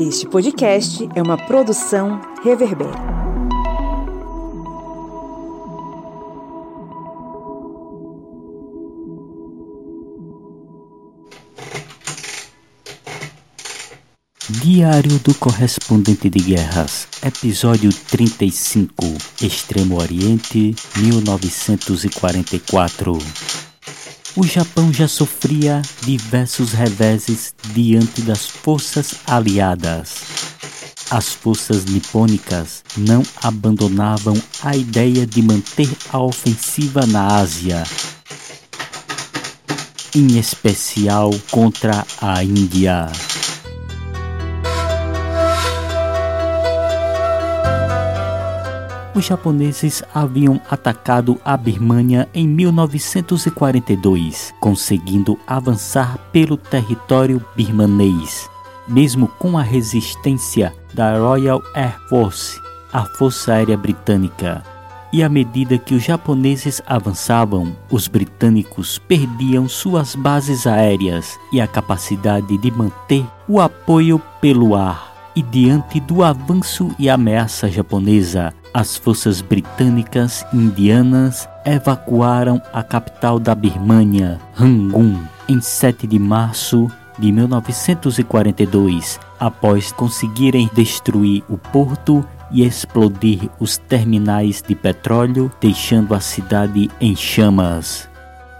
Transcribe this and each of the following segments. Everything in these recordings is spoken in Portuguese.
Este podcast é uma produção Reverber. Diário do Correspondente de Guerras, episódio 35, Extremo Oriente, 1944. O Japão já sofria diversos reveses diante das forças aliadas. As forças nipônicas não abandonavam a ideia de manter a ofensiva na Ásia, em especial contra a Índia. Os japoneses haviam atacado a Birmania em 1942, conseguindo avançar pelo território birmanês. Mesmo com a resistência da Royal Air Force, a Força Aérea Britânica, e à medida que os japoneses avançavam, os britânicos perdiam suas bases aéreas e a capacidade de manter o apoio pelo ar. E diante do avanço e ameaça japonesa, as forças britânicas indianas evacuaram a capital da Birmânia, Rangoon, em 7 de março de 1942, após conseguirem destruir o porto e explodir os terminais de petróleo, deixando a cidade em chamas.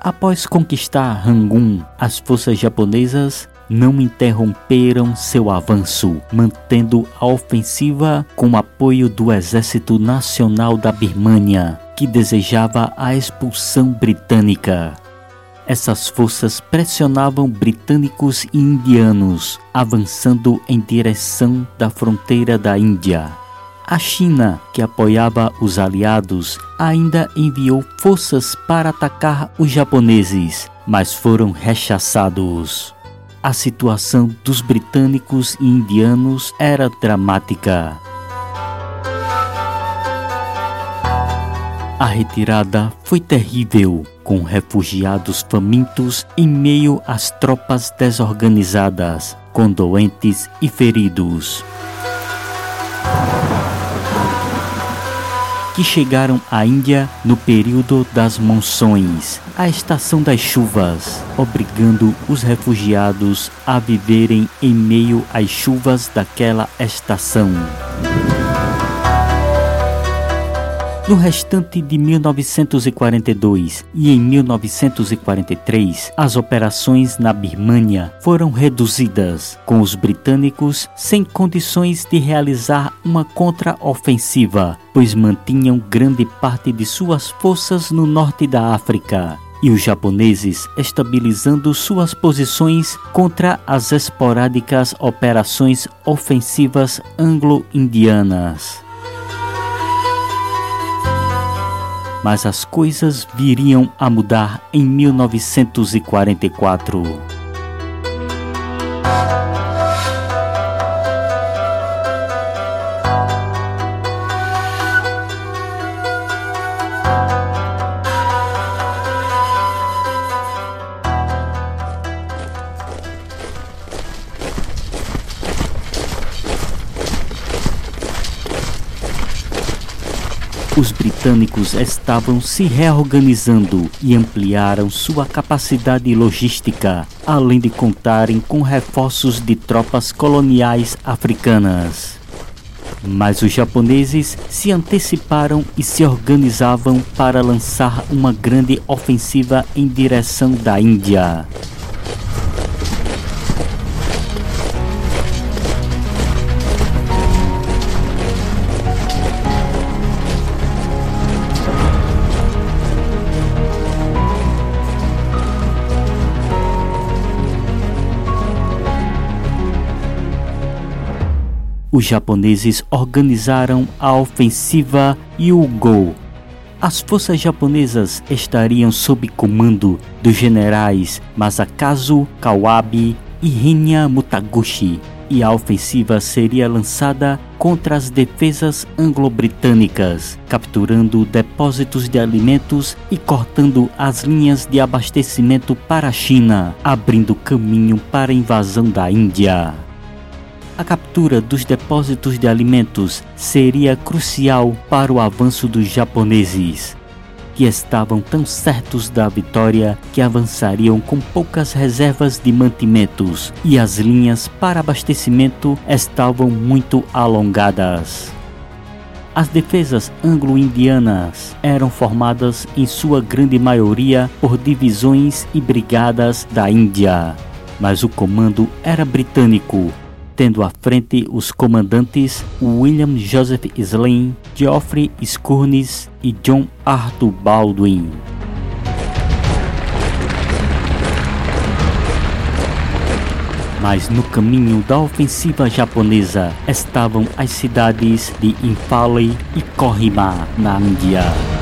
Após conquistar Rangoon, as forças japonesas não interromperam seu avanço, mantendo a ofensiva com apoio do Exército Nacional da Birmânia, que desejava a expulsão britânica. Essas forças pressionavam britânicos e indianos, avançando em direção da fronteira da Índia. A China, que apoiava os aliados, ainda enviou forças para atacar os japoneses, mas foram rechaçados. A situação dos britânicos e indianos era dramática. A retirada foi terrível, com refugiados famintos em meio às tropas desorganizadas, com doentes e feridos. Que chegaram à Índia no período das monções, a estação das chuvas, obrigando os refugiados a viverem em meio às chuvas daquela estação. No restante de 1942 e em 1943, as operações na Birmânia foram reduzidas, com os britânicos sem condições de realizar uma contraofensiva, pois mantinham grande parte de suas forças no norte da África e os japoneses estabilizando suas posições contra as esporádicas operações ofensivas anglo-indianas. Mas as coisas viriam a mudar em 1944. Os britânicos estavam se reorganizando e ampliaram sua capacidade logística, além de contarem com reforços de tropas coloniais africanas. Mas os japoneses se anteciparam e se organizavam para lançar uma grande ofensiva em direção da Índia. Os japoneses organizaram a ofensiva Yugo. As forças japonesas estariam sob comando dos generais Masakazu Kawabe e Hinya Mutaguchi, e a ofensiva seria lançada contra as defesas anglo-britânicas, capturando depósitos de alimentos e cortando as linhas de abastecimento para a China, abrindo caminho para a invasão da Índia. A captura dos depósitos de alimentos seria crucial para o avanço dos japoneses, que estavam tão certos da vitória que avançariam com poucas reservas de mantimentos e as linhas para abastecimento estavam muito alongadas. As defesas anglo-indianas eram formadas em sua grande maioria por divisões e brigadas da Índia, mas o comando era britânico tendo à frente os comandantes William Joseph Slane, Geoffrey Skirnis e John Arthur Baldwin. Mas no caminho da ofensiva japonesa estavam as cidades de Imphale e Kohima, na Índia.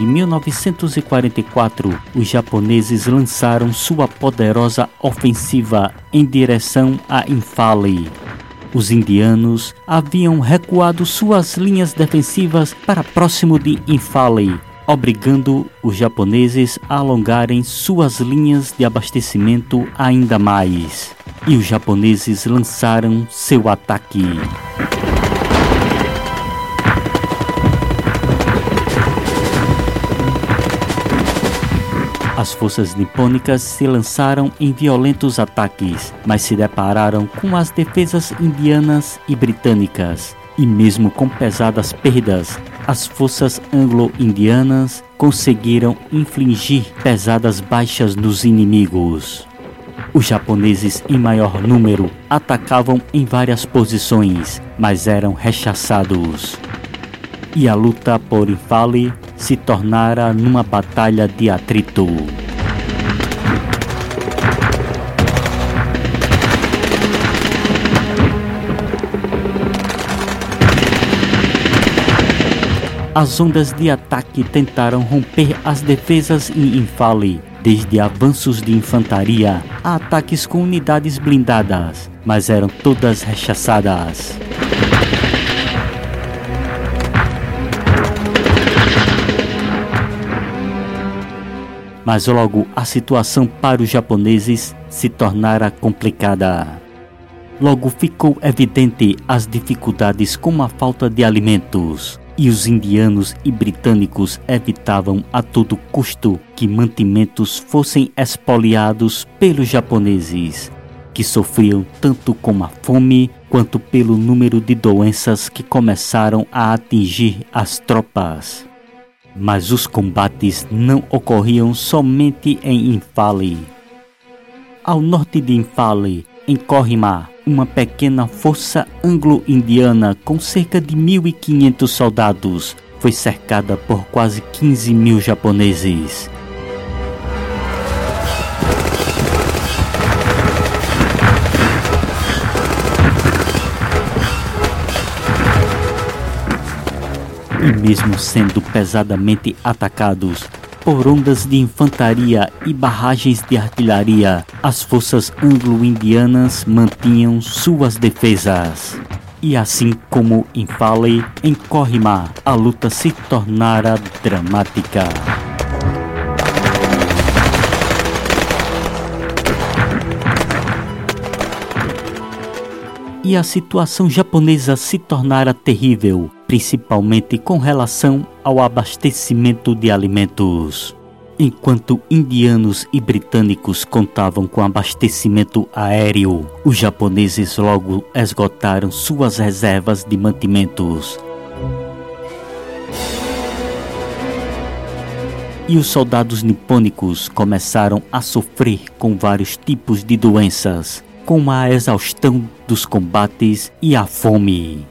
Em 1944, os japoneses lançaram sua poderosa ofensiva em direção a Imphale. Os indianos haviam recuado suas linhas defensivas para próximo de Imphale, obrigando os japoneses a alongarem suas linhas de abastecimento ainda mais. E os japoneses lançaram seu ataque. As forças nipônicas se lançaram em violentos ataques, mas se depararam com as defesas indianas e britânicas. E mesmo com pesadas perdas, as forças anglo-indianas conseguiram infligir pesadas baixas nos inimigos. Os japoneses, em maior número, atacavam em várias posições, mas eram rechaçados. E a luta por Infale se tornara numa batalha de atrito. As ondas de ataque tentaram romper as defesas em Infale, desde avanços de infantaria a ataques com unidades blindadas, mas eram todas rechaçadas. Mas logo a situação para os japoneses se tornara complicada. Logo ficou evidente as dificuldades com a falta de alimentos, e os indianos e britânicos evitavam a todo custo que mantimentos fossem expoliados pelos japoneses, que sofriam tanto com a fome quanto pelo número de doenças que começaram a atingir as tropas. Mas os combates não ocorriam somente em Infale. Ao norte de Infale, em Kohima, uma pequena força anglo-indiana com cerca de 1.500 soldados foi cercada por quase 15 mil japoneses. E mesmo sendo pesadamente atacados por ondas de infantaria e barragens de artilharia, as forças anglo-indianas mantinham suas defesas. E assim como em Fale, em Kohima, a luta se tornara dramática. e a situação japonesa se tornara terrível, principalmente com relação ao abastecimento de alimentos. Enquanto indianos e britânicos contavam com abastecimento aéreo, os japoneses logo esgotaram suas reservas de mantimentos. E os soldados nipônicos começaram a sofrer com vários tipos de doenças, como a exaustão dos combates e a fome.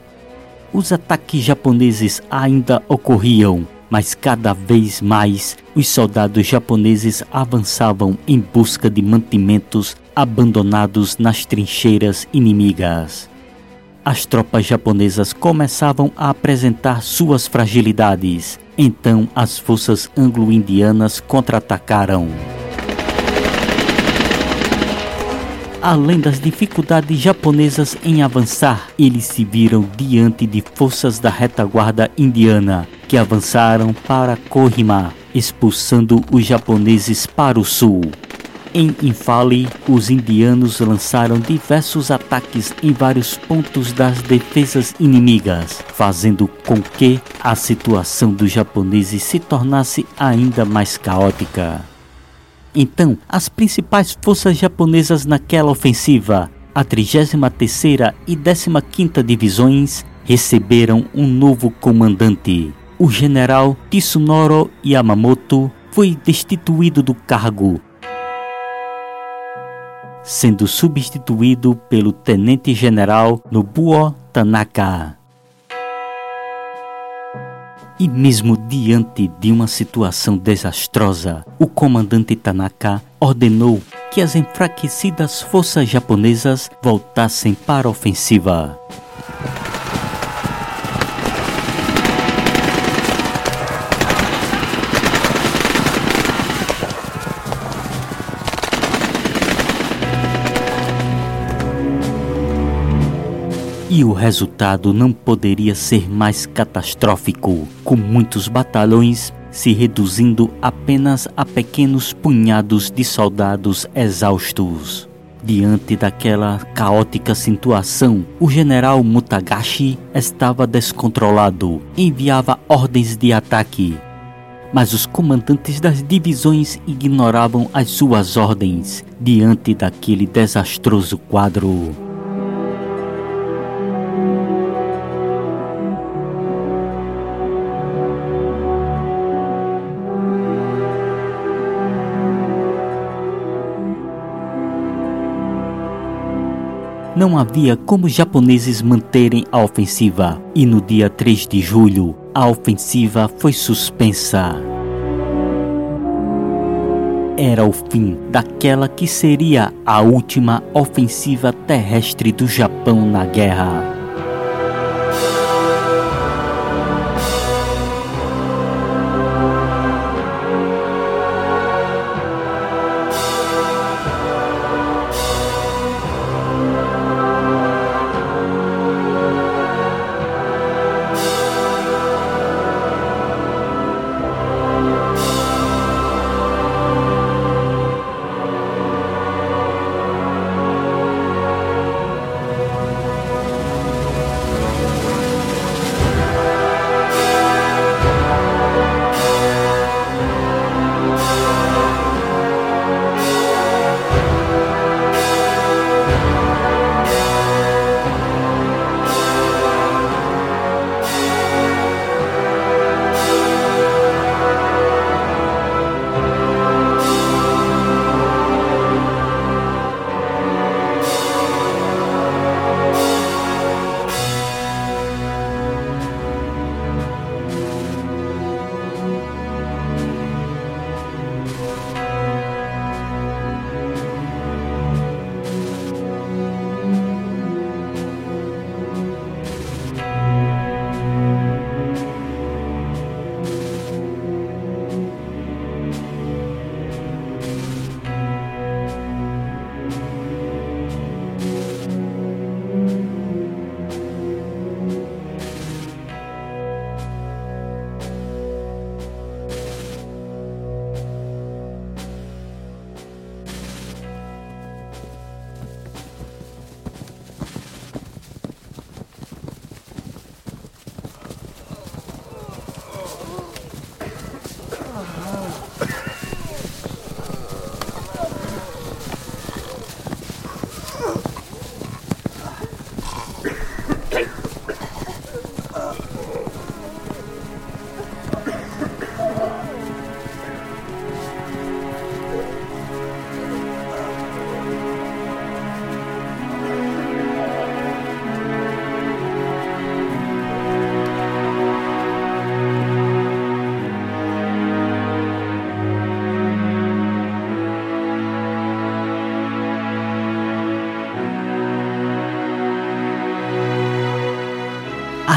Os ataques japoneses ainda ocorriam, mas cada vez mais os soldados japoneses avançavam em busca de mantimentos abandonados nas trincheiras inimigas. As tropas japonesas começavam a apresentar suas fragilidades, então as forças anglo-indianas contra-atacaram. Além das dificuldades japonesas em avançar, eles se viram diante de forças da retaguarda indiana, que avançaram para Kohima, expulsando os japoneses para o sul. Em Infale, os indianos lançaram diversos ataques em vários pontos das defesas inimigas, fazendo com que a situação dos japoneses se tornasse ainda mais caótica. Então, as principais forças japonesas naquela ofensiva, a 33ª e 15ª Divisões, receberam um novo comandante. O general Tsunoro Yamamoto foi destituído do cargo, sendo substituído pelo tenente-general Nobuo Tanaka. E mesmo diante de uma situação desastrosa, o comandante Tanaka ordenou que as enfraquecidas forças japonesas voltassem para a ofensiva. E o resultado não poderia ser mais catastrófico, com muitos batalhões se reduzindo apenas a pequenos punhados de soldados exaustos. Diante daquela caótica situação, o general Mutagashi estava descontrolado, enviava ordens de ataque. Mas os comandantes das divisões ignoravam as suas ordens diante daquele desastroso quadro. Não havia como os japoneses manterem a ofensiva, e no dia 3 de julho, a ofensiva foi suspensa. Era o fim daquela que seria a última ofensiva terrestre do Japão na guerra.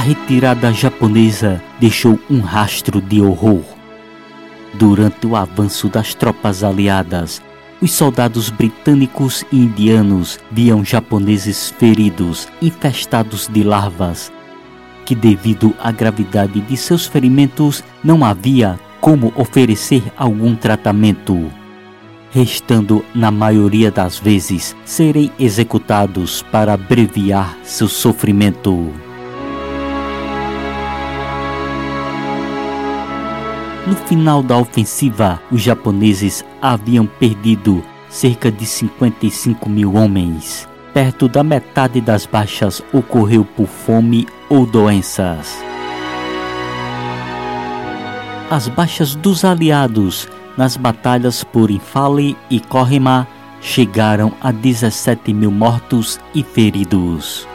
Retirada japonesa deixou um rastro de horror. Durante o avanço das tropas aliadas, os soldados britânicos e indianos viam japoneses feridos, infestados de larvas, que, devido à gravidade de seus ferimentos, não havia como oferecer algum tratamento, restando, na maioria das vezes, serem executados para abreviar seu sofrimento. No final da ofensiva, os japoneses haviam perdido cerca de 55 mil homens. Perto da metade das baixas ocorreu por fome ou doenças. As baixas dos aliados nas batalhas por Infale e Kohima chegaram a 17 mil mortos e feridos.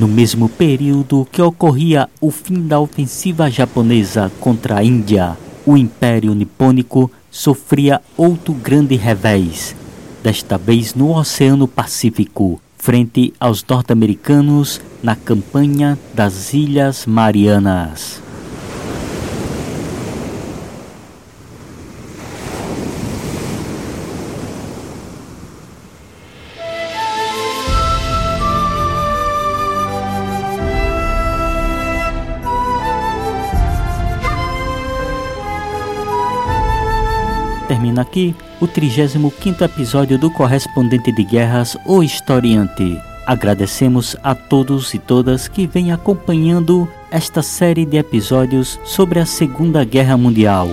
No mesmo período que ocorria o fim da ofensiva japonesa contra a Índia, o Império Nipônico sofria outro grande revés, desta vez no Oceano Pacífico, frente aos norte-americanos na campanha das Ilhas Marianas. Termina aqui o 35 episódio do Correspondente de Guerras, o Historiante. Agradecemos a todos e todas que vêm acompanhando esta série de episódios sobre a Segunda Guerra Mundial.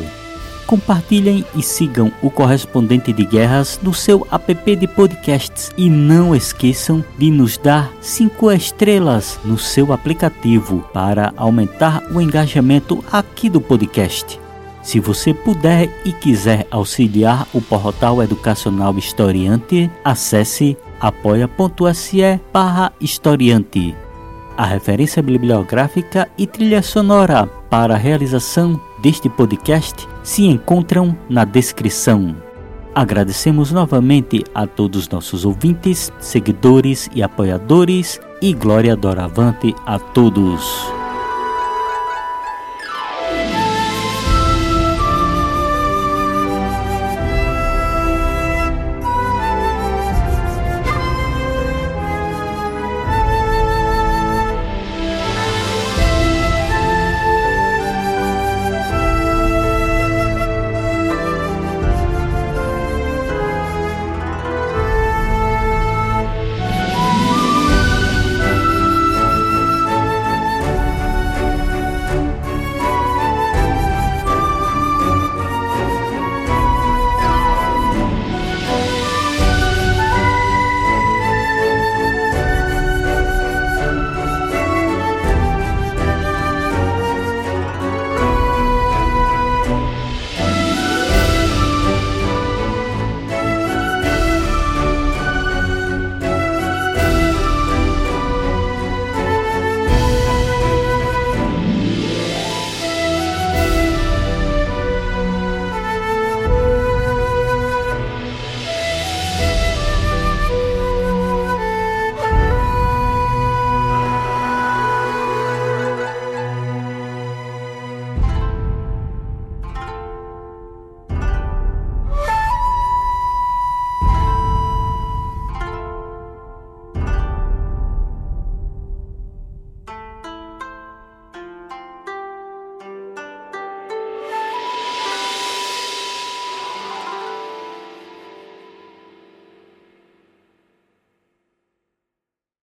Compartilhem e sigam o Correspondente de Guerras no seu app de podcasts e não esqueçam de nos dar 5 estrelas no seu aplicativo para aumentar o engajamento aqui do podcast. Se você puder e quiser auxiliar o portal educacional Historiante, acesse apoia.se barra historiante. A referência bibliográfica e trilha sonora para a realização deste podcast se encontram na descrição. Agradecemos novamente a todos nossos ouvintes, seguidores e apoiadores e glória doravante a todos.